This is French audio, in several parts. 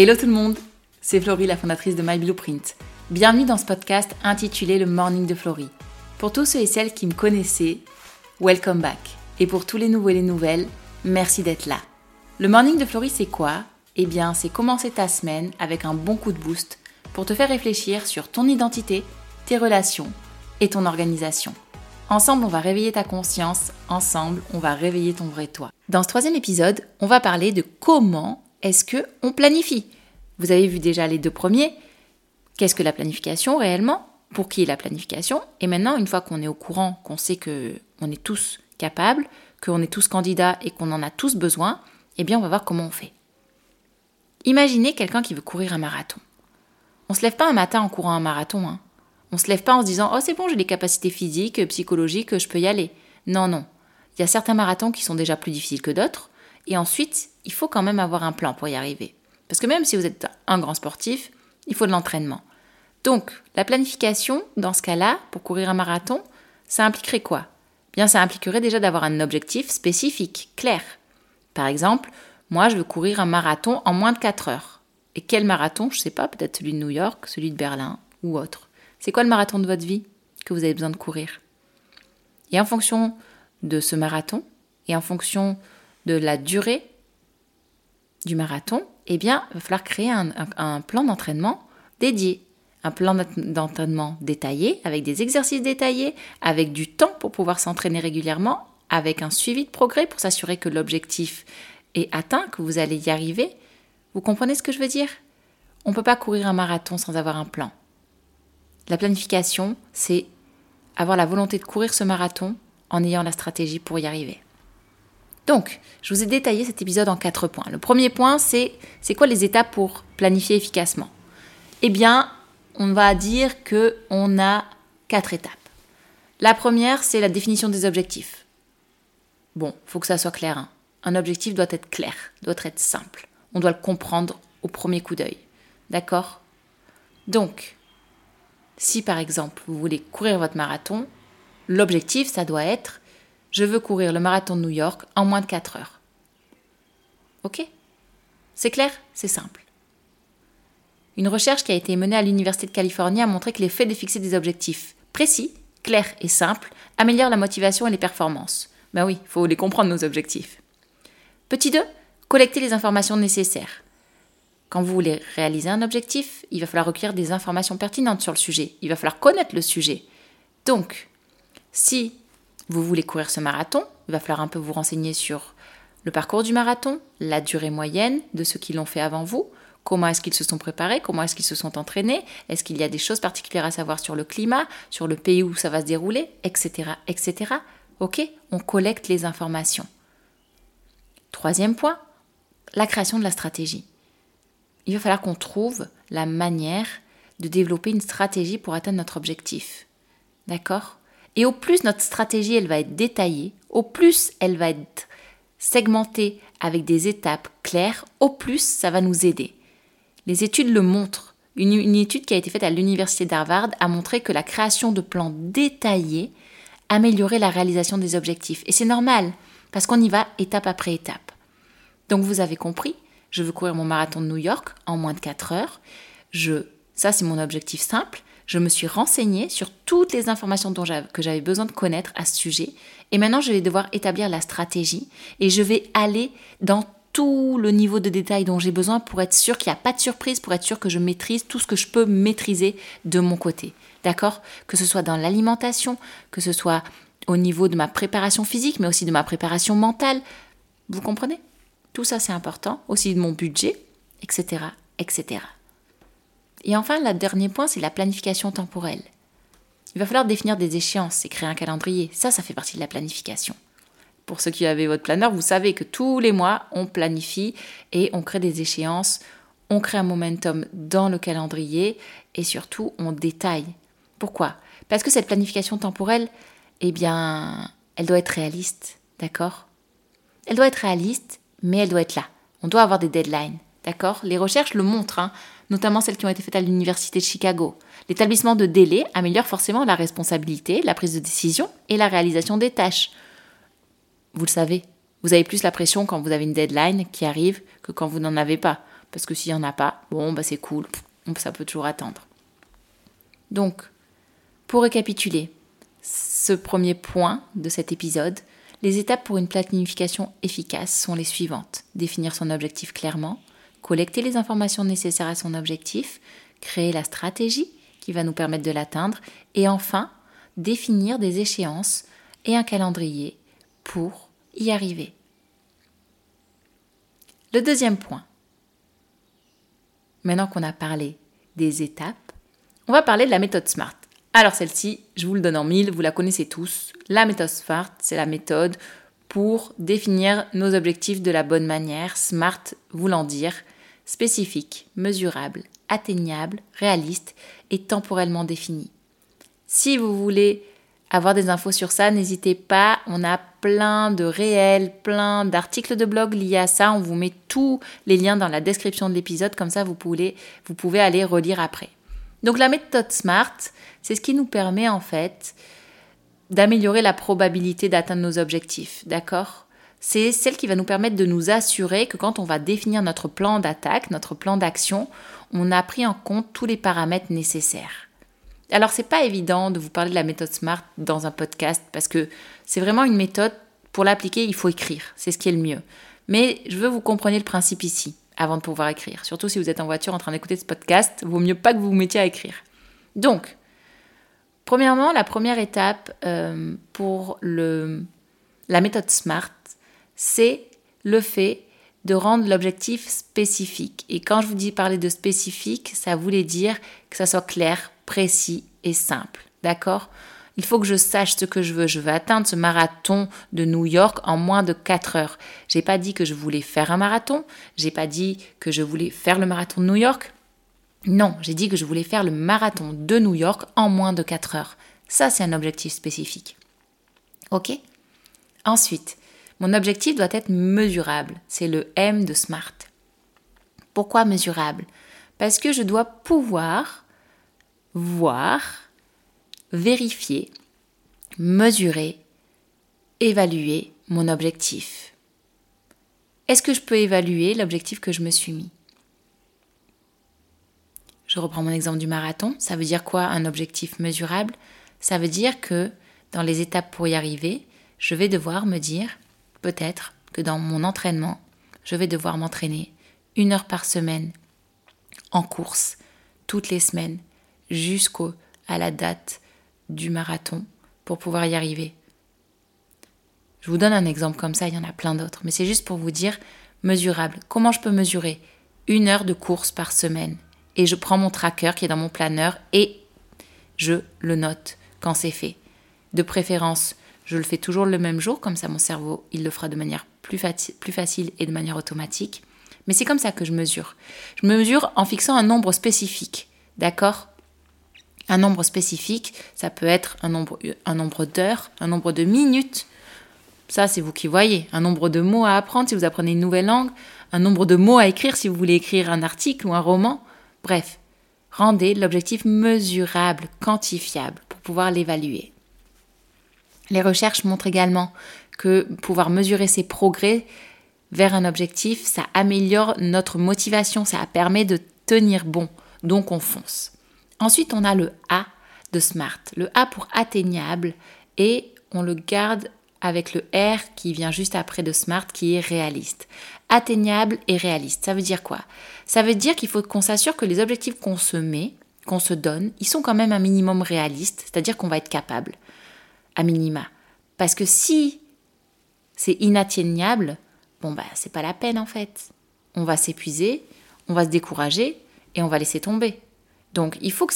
Hello tout le monde, c'est Florie, la fondatrice de My Blueprint. Bienvenue dans ce podcast intitulé Le Morning de Florie. Pour tous ceux et celles qui me connaissaient, welcome back. Et pour tous les nouveaux et les nouvelles, merci d'être là. Le Morning de Florie, c'est quoi? Eh bien, c'est commencer ta semaine avec un bon coup de boost pour te faire réfléchir sur ton identité, tes relations et ton organisation. Ensemble, on va réveiller ta conscience, ensemble, on va réveiller ton vrai toi. Dans ce troisième épisode, on va parler de comment est-ce que on planifie? Vous avez vu déjà les deux premiers. Qu'est-ce que la planification réellement? Pour qui est la planification? Et maintenant, une fois qu'on est au courant, qu'on sait que on est tous capables, qu'on est tous candidats et qu'on en a tous besoin, eh bien, on va voir comment on fait. Imaginez quelqu'un qui veut courir un marathon. On se lève pas un matin en courant un marathon. Hein. On se lève pas en se disant oh c'est bon j'ai les capacités physiques, psychologiques, je peux y aller. Non non. Il y a certains marathons qui sont déjà plus difficiles que d'autres. Et ensuite, il faut quand même avoir un plan pour y arriver. Parce que même si vous êtes un grand sportif, il faut de l'entraînement. Donc, la planification, dans ce cas-là, pour courir un marathon, ça impliquerait quoi? Bien, ça impliquerait déjà d'avoir un objectif spécifique, clair. Par exemple, moi, je veux courir un marathon en moins de 4 heures. Et quel marathon? Je ne sais pas, peut-être celui de New York, celui de Berlin ou autre. C'est quoi le marathon de votre vie que vous avez besoin de courir? Et en fonction de ce marathon, et en fonction de la durée du marathon, eh bien, il va falloir créer un, plan d'entraînement dédié. Un plan d'entraînement détaillé, avec des exercices détaillés, avec du temps pour pouvoir s'entraîner régulièrement, avec un suivi de progrès pour s'assurer que l'objectif est atteint, que vous allez y arriver. Vous comprenez ce que je veux dire? On ne peut pas courir un marathon sans avoir un plan. La planification, c'est avoir la volonté de courir ce marathon en ayant la stratégie pour y arriver. Donc, je vous ai détaillé cet épisode en quatre points. Le premier point, c'est c'est quoi les étapes pour planifier efficacement? Eh bien, on va dire que on a quatre étapes. La première, c'est la définition des objectifs. Bon, faut que ça soit clair. Hein. Un objectif doit être clair, doit être simple. On doit le comprendre au premier coup d'œil. D'accord? Donc, si par exemple vous voulez courir votre marathon, l'objectif, ça doit être je veux courir le marathon de New York en moins de 4 heures. Ok? C'est clair? C'est simple. Une recherche qui a été menée à l'Université de Californie a montré que l'effet de fixer des objectifs précis, clairs et simples améliore la motivation et les performances. Ben oui, il faut les comprendre nos objectifs. Petit 2, collecter les informations nécessaires. Quand vous voulez réaliser un objectif, il va falloir recueillir des informations pertinentes sur le sujet. Il va falloir connaître le sujet. Donc, si vous voulez courir ce marathon, il va falloir un peu vous renseigner sur le parcours du marathon, la durée moyenne de ceux qui l'ont fait avant vous, comment est-ce qu'ils se sont préparés, comment est-ce qu'ils se sont entraînés, est-ce qu'il y a des choses particulières à savoir sur le climat, sur le pays où ça va se dérouler, etc. etc. Ok On collecte les informations. Troisième point, la création de la stratégie. Il va falloir qu'on trouve la manière de développer une stratégie pour atteindre notre objectif. D'accord? Et au plus notre stratégie elle va être détaillée, au plus elle va être segmentée avec des étapes claires, au plus ça va nous aider. Les études le montrent. Une, étude qui a été faite à l'université d'Harvard a montré que la création de plans détaillés améliorait la réalisation des objectifs. Et c'est normal, parce qu'on y va étape après étape. Donc vous avez compris, je veux courir mon marathon de New York en moins de 4 heures. Je, ça c'est mon objectif simple je me suis renseignée sur toutes les informations dont que j'avais besoin de connaître à ce sujet. Et maintenant, je vais devoir établir la stratégie et je vais aller dans tout le niveau de détail dont j'ai besoin pour être sûr qu'il n'y a pas de surprise, pour être sûr que je maîtrise tout ce que je peux maîtriser de mon côté. D'accord? Que ce soit dans l'alimentation, que ce soit au niveau de ma préparation physique, mais aussi de ma préparation mentale. Vous comprenez? Tout ça, c'est important. Aussi de mon budget, etc., etc. Et enfin, le dernier point, c'est la planification temporelle. Il va falloir définir des échéances et créer un calendrier. Ça, ça fait partie de la planification. Pour ceux qui avaient votre planeur, vous savez que tous les mois, on planifie et on crée des échéances, on crée un momentum dans le calendrier et surtout, on détaille. Pourquoi? Parce que cette planification temporelle, eh bien, elle doit être réaliste, d'accord? Elle doit être réaliste, mais elle doit être là. On doit avoir des deadlines, d'accord? Les recherches le montrent. Hein notamment celles qui ont été faites à l'Université de Chicago. L'établissement de délai améliore forcément la responsabilité, la prise de décision et la réalisation des tâches. Vous le savez, vous avez plus la pression quand vous avez une deadline qui arrive que quand vous n'en avez pas. Parce que s'il n'y en a pas, bon, bah c'est cool, ça peut toujours attendre. Donc, pour récapituler ce premier point de cet épisode, les étapes pour une planification efficace sont les suivantes. Définir son objectif clairement, collecter les informations nécessaires à son objectif, créer la stratégie qui va nous permettre de l'atteindre, et enfin, définir des échéances et un calendrier pour y arriver. Le deuxième point. Maintenant qu'on a parlé des étapes, on va parler de la méthode SMART. Alors celle-ci, je vous le donne en mille, vous la connaissez tous. La méthode SMART, c'est la méthode pour définir nos objectifs de la bonne manière, SMART voulant dire spécifique, mesurable, atteignable, réaliste et temporellement défini. Si vous voulez avoir des infos sur ça, n'hésitez pas, on a plein de réels, plein d'articles de blog liés à ça, on vous met tous les liens dans la description de l'épisode, comme ça vous pouvez, vous pouvez aller relire après. Donc la méthode SMART, c'est ce qui nous permet en fait d'améliorer la probabilité d'atteindre nos objectifs, d'accord? C'est celle qui va nous permettre de nous assurer que quand on va définir notre plan d'attaque, notre plan d'action, on a pris en compte tous les paramètres nécessaires. Alors c'est pas évident de vous parler de la méthode SMART dans un podcast parce que c'est vraiment une méthode pour l'appliquer, il faut écrire, c'est ce qui est le mieux. Mais je veux vous compreniez le principe ici avant de pouvoir écrire. Surtout si vous êtes en voiture en train d'écouter ce podcast, vaut mieux pas que vous vous mettiez à écrire. Donc, premièrement, la première étape euh, pour le, la méthode SMART, c'est le fait de rendre l'objectif spécifique. Et quand je vous dis parler de spécifique, ça voulait dire que ça soit clair, précis et simple. D'accord? Il faut que je sache ce que je veux. Je veux atteindre ce marathon de New York en moins de 4 heures. J'ai pas dit que je voulais faire un marathon. J'ai pas dit que je voulais faire le marathon de New York. Non, j'ai dit que je voulais faire le marathon de New York en moins de 4 heures. Ça, c'est un objectif spécifique. Ok? Ensuite, mon objectif doit être mesurable. C'est le M de SMART. Pourquoi mesurable? Parce que je dois pouvoir voir vérifier, mesurer, évaluer mon objectif. Est-ce que je peux évaluer l'objectif que je me suis mis? Je reprends mon exemple du marathon. Ça veut dire quoi un objectif mesurable? Ça veut dire que dans les étapes pour y arriver, je vais devoir me dire peut-être que dans mon entraînement, je vais devoir m'entraîner une heure par semaine en course, toutes les semaines, jusqu'à la date du marathon pour pouvoir y arriver. Je vous donne un exemple comme ça, il y en a plein d'autres, mais c'est juste pour vous dire mesurable. Comment je peux mesurer Une heure de course par semaine? Et je prends mon tracker qui est dans mon planeur et je le note quand c'est fait. De préférence, je le fais toujours le même jour, comme ça mon cerveau, il le fera de manière plus, facile et de manière automatique. Mais c'est comme ça que je mesure. Je mesure en fixant un nombre spécifique. D'accord? Un nombre spécifique, ça peut être un nombre d'heures, un nombre de minutes. Ça, c'est vous qui voyez. Un nombre de mots à apprendre si vous apprenez une nouvelle langue, un nombre de mots à écrire si vous voulez écrire un article ou un roman. Bref, rendez l'objectif mesurable, quantifiable pour pouvoir l'évaluer. Les recherches montrent également que pouvoir mesurer ses progrès vers un objectif, ça améliore notre motivation, ça permet de tenir bon. Donc on fonce. Ensuite, on a le A de SMART. Le A pour atteignable et on le garde avec le R qui vient juste après de SMART qui est réaliste. Atteignable et réaliste. Ça veut dire quoi? Ça veut dire qu'il faut qu'on s'assure que les objectifs qu'on se met, qu'on se donne, ils sont quand même un minimum réalistes, c'est-à-dire qu'on va être capable, à minima. Parce que si c'est inatteignable, bon bah c'est pas la peine en fait. On va s'épuiser, on va se décourager et on va laisser tomber. Donc il faut, que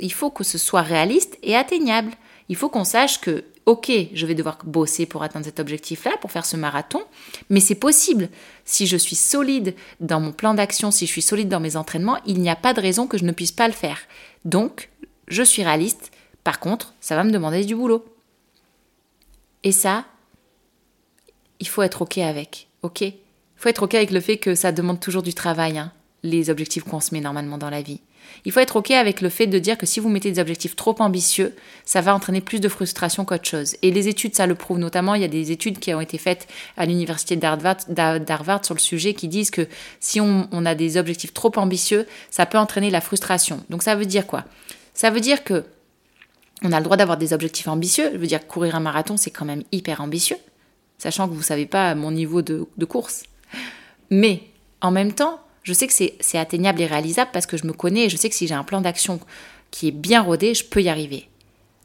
il faut que ce soit réaliste et atteignable. Il faut qu'on sache que, ok, je vais devoir bosser pour atteindre cet objectif-là, pour faire ce marathon, mais c'est possible. Si je suis solide dans mon plan d'action, si je suis solide dans mes entraînements, il n'y a pas de raison que je ne puisse pas le faire. Donc, je suis réaliste. Par contre, ça va me demander du boulot. Et ça, il faut être ok avec. Ok? Il faut être ok avec le fait que ça demande toujours du travail. Hein. les objectifs qu'on se met normalement dans la vie. Il faut être OK avec le fait de dire que si vous mettez des objectifs trop ambitieux, ça va entraîner plus de frustration qu'autre chose. Et les études, ça le prouve notamment. Il y a des études qui ont été faites à l'université d'Harvard sur le sujet qui disent que si on, on a des objectifs trop ambitieux, ça peut entraîner la frustration. Donc ça veut dire quoi? Ça veut dire que on a le droit d'avoir des objectifs ambitieux. Je veux dire, courir un marathon, c'est quand même hyper ambitieux, sachant que vous ne savez pas mon niveau de, de course. Mais en même temps, je sais que c'est atteignable et réalisable parce que je me connais et je sais que si j'ai un plan d'action qui est bien rodé, je peux y arriver.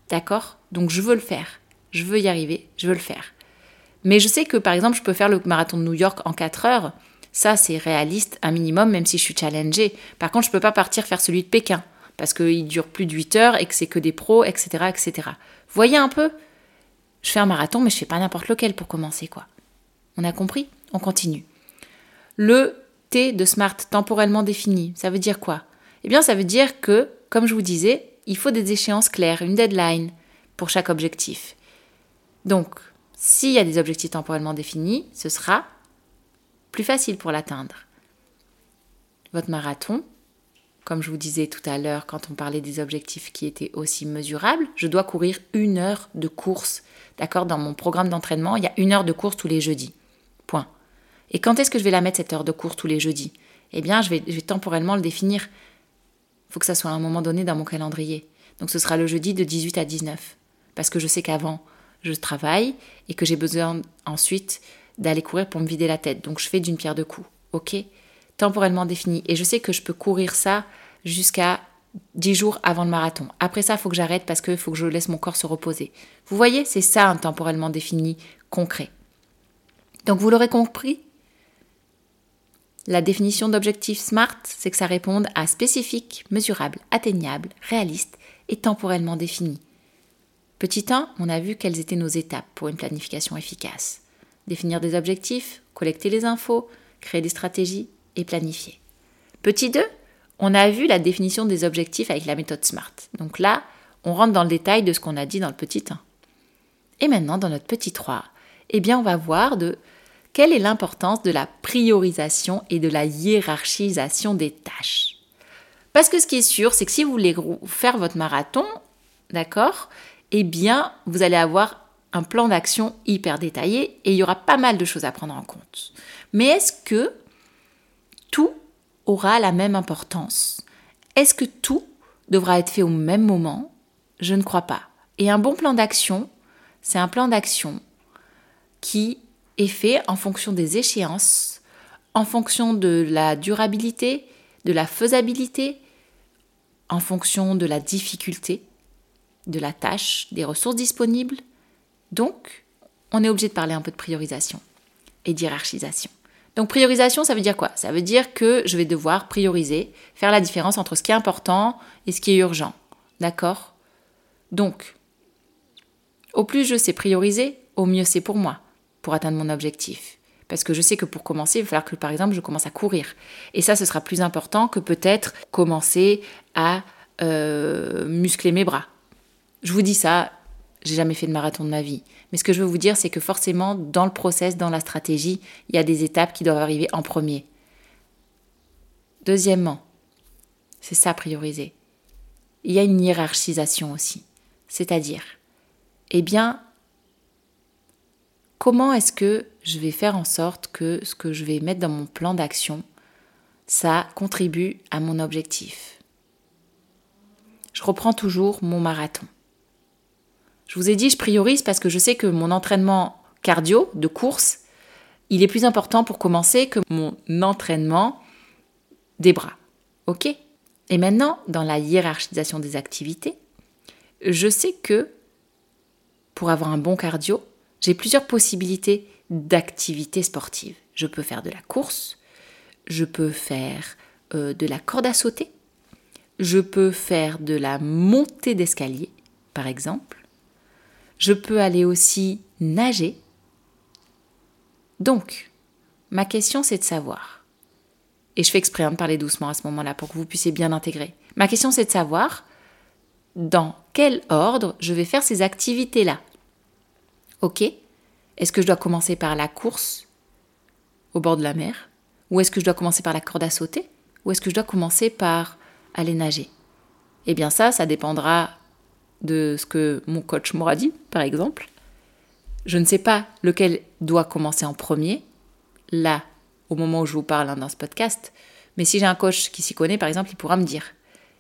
D'accord? Donc je veux le faire. Je veux y arriver, je veux le faire. Mais je sais que par exemple, je peux faire le marathon de New York en 4 heures. Ça, c'est réaliste, un minimum, même si je suis challengée. Par contre, je ne peux pas partir faire celui de Pékin parce qu'il dure plus de 8 heures et que c'est que des pros, etc., etc. Voyez un peu? Je fais un marathon, mais je fais pas n'importe lequel pour commencer, quoi. On a compris? On continue. Le T de SMART, temporellement défini, ça veut dire quoi? Eh bien, ça veut dire que, comme je vous disais, il faut des échéances claires, une deadline pour chaque objectif. Donc, s'il y a des objectifs temporellement définis, ce sera plus facile pour l'atteindre. Votre marathon, comme je vous disais tout à l'heure quand on parlait des objectifs qui étaient aussi mesurables, je dois courir une heure de course. D'accord Dans mon programme d'entraînement, il y a une heure de course tous les jeudis. Point. Et quand est-ce que je vais la mettre cette heure de course tous les jeudis? Eh bien, je vais, temporellement le définir. Il faut que ça soit à un moment donné dans mon calendrier. Donc ce sera le jeudi de 18 à 19. Parce que je sais qu'avant, je travaille et que j'ai besoin ensuite d'aller courir pour me vider la tête. Donc je fais d'une pierre deux coups. OK? Temporellement défini. Et je sais que je peux courir ça jusqu'à 10 jours avant le marathon. Après ça, il faut que j'arrête parce qu'il faut que je laisse mon corps se reposer. Vous voyez, c'est ça un temporellement défini concret. Donc vous l'aurez compris, la définition d'objectif SMART, c'est que ça réponde à spécifique, mesurable, atteignable, réaliste et temporellement défini. Petit 1, on a vu quelles étaient nos étapes pour une planification efficace. Définir des objectifs, collecter les infos, créer des stratégies et. Petit 2, on a vu la définition des objectifs avec la méthode SMART. Donc là, on rentre dans le détail de ce qu'on a dit dans le petit 1. Et maintenant, dans notre petit 3, eh bien, on va voir de quelle est l'importance de la priorisation et de la hiérarchisation des tâches Parce que ce qui est sûr, c'est que si vous voulez faire votre marathon, d'accord, eh bien, vous allez avoir un plan d'action hyper détaillé et il y aura pas mal de choses à prendre en compte. Mais est-ce que tout aura la même importance Est-ce que tout devra être fait au même moment? Je ne crois pas. Et un bon plan d'action, c'est un plan d'action qui est fait en fonction des échéances, en fonction de la durabilité, de la faisabilité, en fonction de la difficulté de la tâche, des ressources disponibles. Donc, on est obligé de parler un peu de priorisation et d'hierarchisation. Donc priorisation, ça veut dire quoi? Ça veut dire que je vais devoir prioriser, faire la différence entre ce qui est important et ce qui est urgent. D'accord? Donc, au plus je sais prioriser, au mieux c'est pour moi pour atteindre mon objectif. Parce que je sais que pour commencer, il va falloir que, par exemple, je commence à courir. Et ça, ce sera plus important que peut-être commencer à euh, muscler mes bras. Je vous dis ça, j'ai jamais fait de marathon de ma vie. Mais ce que je veux vous dire, c'est que forcément, dans le process, dans la stratégie, il y a des étapes qui doivent arriver en premier. Deuxièmement, c'est ça prioriser. Il y a une hiérarchisation aussi. C'est-à-dire, eh bien, comment est-ce que je vais faire en sorte que ce que je vais mettre dans mon plan d'action, ça contribue à mon objectif? Je reprends toujours mon marathon. Je vous ai dit, je priorise parce que je sais que mon entraînement cardio de course, il est plus important pour commencer que mon entraînement des bras. OK? Et maintenant, dans la hiérarchisation des activités, je sais que pour avoir un bon cardio, j'ai plusieurs possibilités d'activités sportives. Je peux faire de la course, je peux faire euh, de la corde à sauter, je peux faire de la montée d'escalier, par exemple. Je peux aller aussi nager. Donc, ma question c'est de savoir, et je fais exprès hein, de parler doucement à ce moment-là pour que vous puissiez bien intégrer. Ma question c'est de savoir dans quel ordre je vais faire ces activités-là. Ok? Est-ce que je dois commencer par la course au bord de la mer? Ou est-ce que je dois commencer par la corde à sauter? Ou est-ce que je dois commencer par aller nager? Eh bien ça, ça dépendra de ce que mon coach m'aura dit, par exemple. Je ne sais pas lequel doit commencer en premier, là, au moment où je vous parle hein, dans ce podcast, mais si j'ai un coach qui s'y connaît, par exemple, il pourra me dire.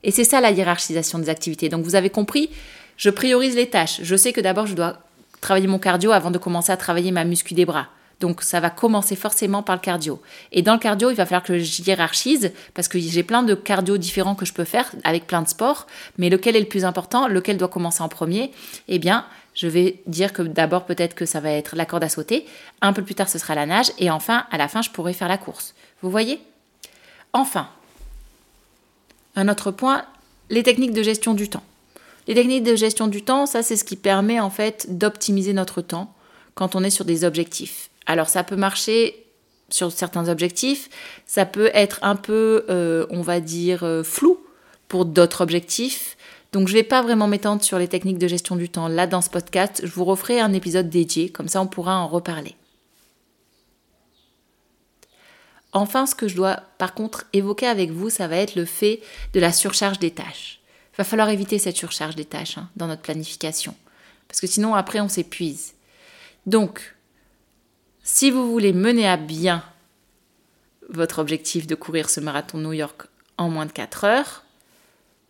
Et c'est ça la hiérarchisation des activités. Donc vous avez compris, je priorise les tâches. Je sais que d'abord, je dois travailler mon cardio avant de commencer à travailler ma muscu des bras. Donc ça va commencer forcément par le cardio. Et dans le cardio, il va falloir que je hiérarchise parce que j'ai plein de cardio différents que je peux faire avec plein de sports. Mais lequel est le plus important? Lequel doit commencer en premier? Eh bien, je vais dire que d'abord peut-être que ça va être la corde à sauter. Un peu plus tard, ce sera la nage. Et enfin, à la fin, je pourrai faire la course. Vous voyez? Enfin, un autre point, les techniques de gestion du temps. Les techniques de gestion du temps, ça c'est ce qui permet en fait d'optimiser notre temps quand on est sur des objectifs. Alors ça peut marcher sur certains objectifs, ça peut être un peu, euh, on va dire, euh, flou pour d'autres objectifs. Donc je ne vais pas vraiment m'étendre sur les techniques de gestion du temps là dans ce podcast, je vous referai un épisode dédié, comme ça on pourra en reparler. Enfin, ce que je dois par contre évoquer avec vous, ça va être le fait de la surcharge des tâches. Il va falloir éviter cette surcharge des tâches hein, dans notre planification, parce que sinon après on s'épuise. Donc, si vous voulez mener à bien votre objectif de courir ce marathon New York en moins de 4 heures,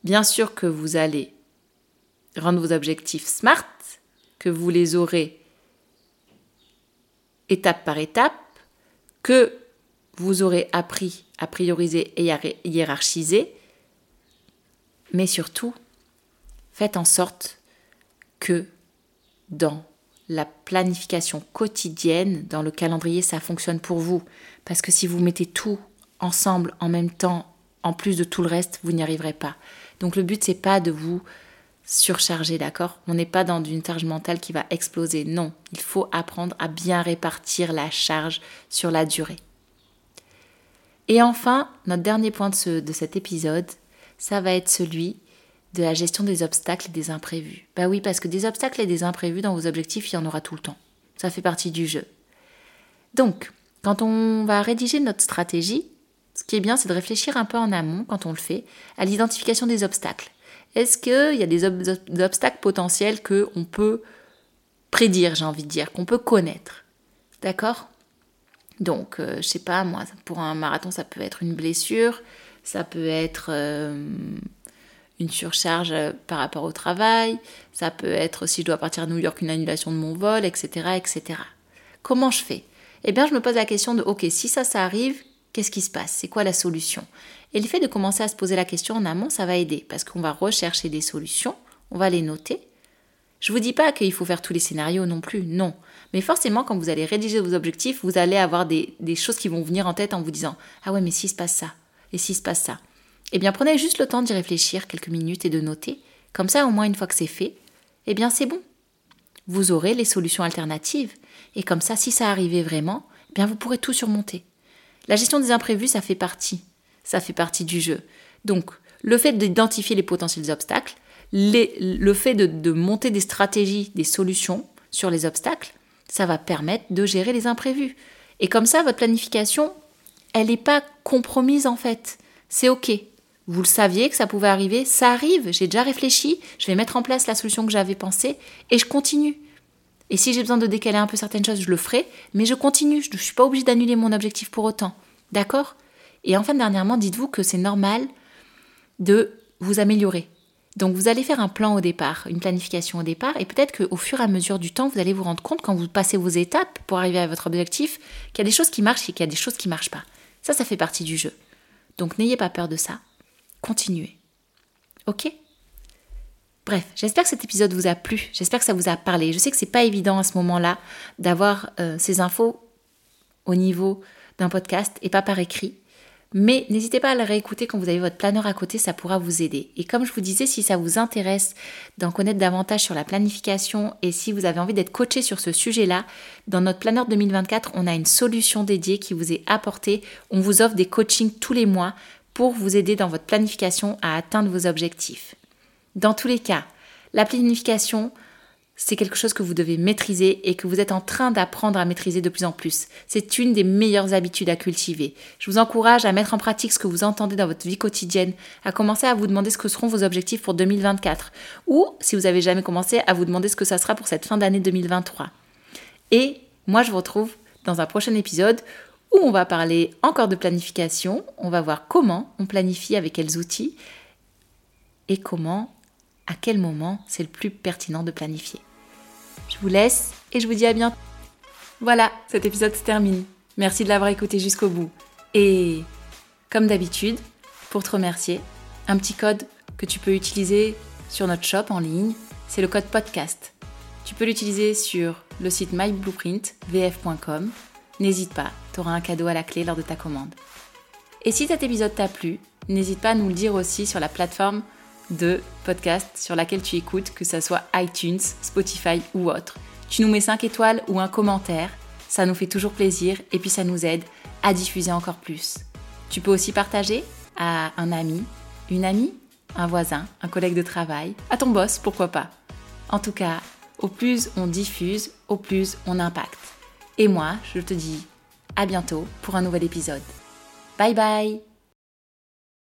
bien sûr que vous allez rendre vos objectifs smart, que vous les aurez étape par étape, que vous aurez appris à prioriser et à hiérarchiser, mais surtout, faites en sorte que dans la planification quotidienne, dans le calendrier, ça fonctionne pour vous. Parce que si vous mettez tout ensemble en même temps, en plus de tout le reste, vous n'y arriverez pas. Donc le but, c'est pas de vous surcharger, d'accord? On n'est pas dans une charge mentale qui va exploser. Non, il faut apprendre à bien répartir la charge sur la durée. Et enfin, notre dernier point de, de cet épisode, ça va être celui de la gestion des obstacles et des imprévus. Bah oui, parce que des obstacles et des imprévus dans vos objectifs, il y en aura tout le temps. Ça fait partie du jeu. Donc, quand on va rédiger notre stratégie, ce qui est bien, c'est de réfléchir un peu en amont, quand on le fait, à l'identification des obstacles. Est-ce qu'il y a des, obstacles potentiels qu'on peut prédire, j'ai envie de dire, qu'on peut connaître? D'accord? Donc, je euh, je sais pas, moi, pour un marathon, ça peut être une blessure, ça peut être euh, une surcharge euh, par rapport au travail, ça peut être si je dois partir à New York, une annulation de mon vol, etc., etc. Comment je fais? Eh bien, je me pose la question de, ok, si ça, ça arrive, qu'est-ce qui se passe? C'est quoi la solution? Et le fait de commencer à se poser la question en amont, ça va aider, parce qu'on va rechercher des solutions, on va les noter. Je vous dis pas qu'il faut faire tous les scénarios non plus, non. Mais forcément, quand vous allez rédiger vos objectifs, vous allez avoir des, choses qui vont venir en tête en vous disant Ah ouais, mais s'il se passe ça, et s'il se passe ça. Eh bien, prenez juste le temps d'y réfléchir quelques minutes et de noter. Comme ça, au moins une fois que c'est fait, eh bien, c'est bon. Vous aurez les solutions alternatives. Et comme ça, si ça arrivait vraiment, eh bien, vous pourrez tout surmonter. La gestion des imprévus, ça fait partie. Ça fait partie du jeu. Donc, le fait d'identifier les potentiels obstacles, le fait de monter des stratégies, des solutions sur les obstacles, ça va permettre de gérer les imprévus. Et comme ça, votre planification, elle n'est pas compromise en fait. C'est OK. Vous le saviez que ça pouvait arriver, ça arrive, j'ai déjà réfléchi, je vais mettre en place la solution que j'avais pensée et je continue. Et si j'ai besoin de décaler un peu certaines choses, je le ferai, mais je continue, je ne suis pas obligée d'annuler mon objectif pour autant. D'accord? Et enfin, dernièrement, dites-vous que c'est normal de vous améliorer. Donc vous allez faire un plan au départ, une planification au départ, et peut-être qu'au fur et à mesure du temps, vous allez vous rendre compte quand vous passez vos étapes pour arriver à votre objectif, qu'il y a des choses qui marchent et qu'il y a des choses qui ne marchent pas. Ça, ça fait partie du jeu. Donc n'ayez pas peur de ça. Continuez. Ok? Bref, j'espère que cet épisode vous a plu, j'espère que ça vous a parlé. Je sais que c'est pas évident à ce moment-là d'avoir euh, ces infos au niveau d'un podcast et pas par écrit. Mais n'hésitez pas à le réécouter quand vous avez votre planeur à côté, ça pourra vous aider. Et comme je vous disais, si ça vous intéresse d'en connaître davantage sur la planification et si vous avez envie d'être coaché sur ce sujet-là, dans notre planeur 2024, on a une solution dédiée qui vous est apportée. On vous offre des coachings tous les mois pour vous aider dans votre planification à atteindre vos objectifs. Dans tous les cas, la planification, c'est quelque chose que vous devez maîtriser et que vous êtes en train d'apprendre à maîtriser de plus en plus. C'est une des meilleures habitudes à cultiver. Je vous encourage à mettre en pratique ce que vous entendez dans votre vie quotidienne, à commencer à vous demander ce que seront vos objectifs pour 2024, ou si vous n'avez jamais commencé, à vous demander ce que ça sera pour cette fin d'année 2023. Et moi, je vous retrouve dans un prochain épisode où on va parler encore de planification, on va voir comment on planifie, avec quels outils, et comment à quel moment c'est le plus pertinent de planifier. Je vous laisse et je vous dis à bientôt. Voilà, cet épisode se termine. Merci de l'avoir écouté jusqu'au bout. Et comme d'habitude, pour te remercier, un petit code que tu peux utiliser sur notre shop en ligne, c'est le code podcast. Tu peux l'utiliser sur le site myblueprint.vf.com. N'hésite pas, tu auras un cadeau à la clé lors de ta commande. Et si cet épisode t'a plu, n'hésite pas à nous le dire aussi sur la plateforme de podcast sur laquelle tu écoutes, que ce soit iTunes, Spotify ou autre. Tu nous mets 5 étoiles ou un commentaire, ça nous fait toujours plaisir et puis ça nous aide à diffuser encore plus. Tu peux aussi partager à un ami, une amie, un voisin, un collègue de travail, à ton boss, pourquoi pas. En tout cas, au plus on diffuse, au plus on impacte. Et moi, je te dis à bientôt pour un nouvel épisode. Bye bye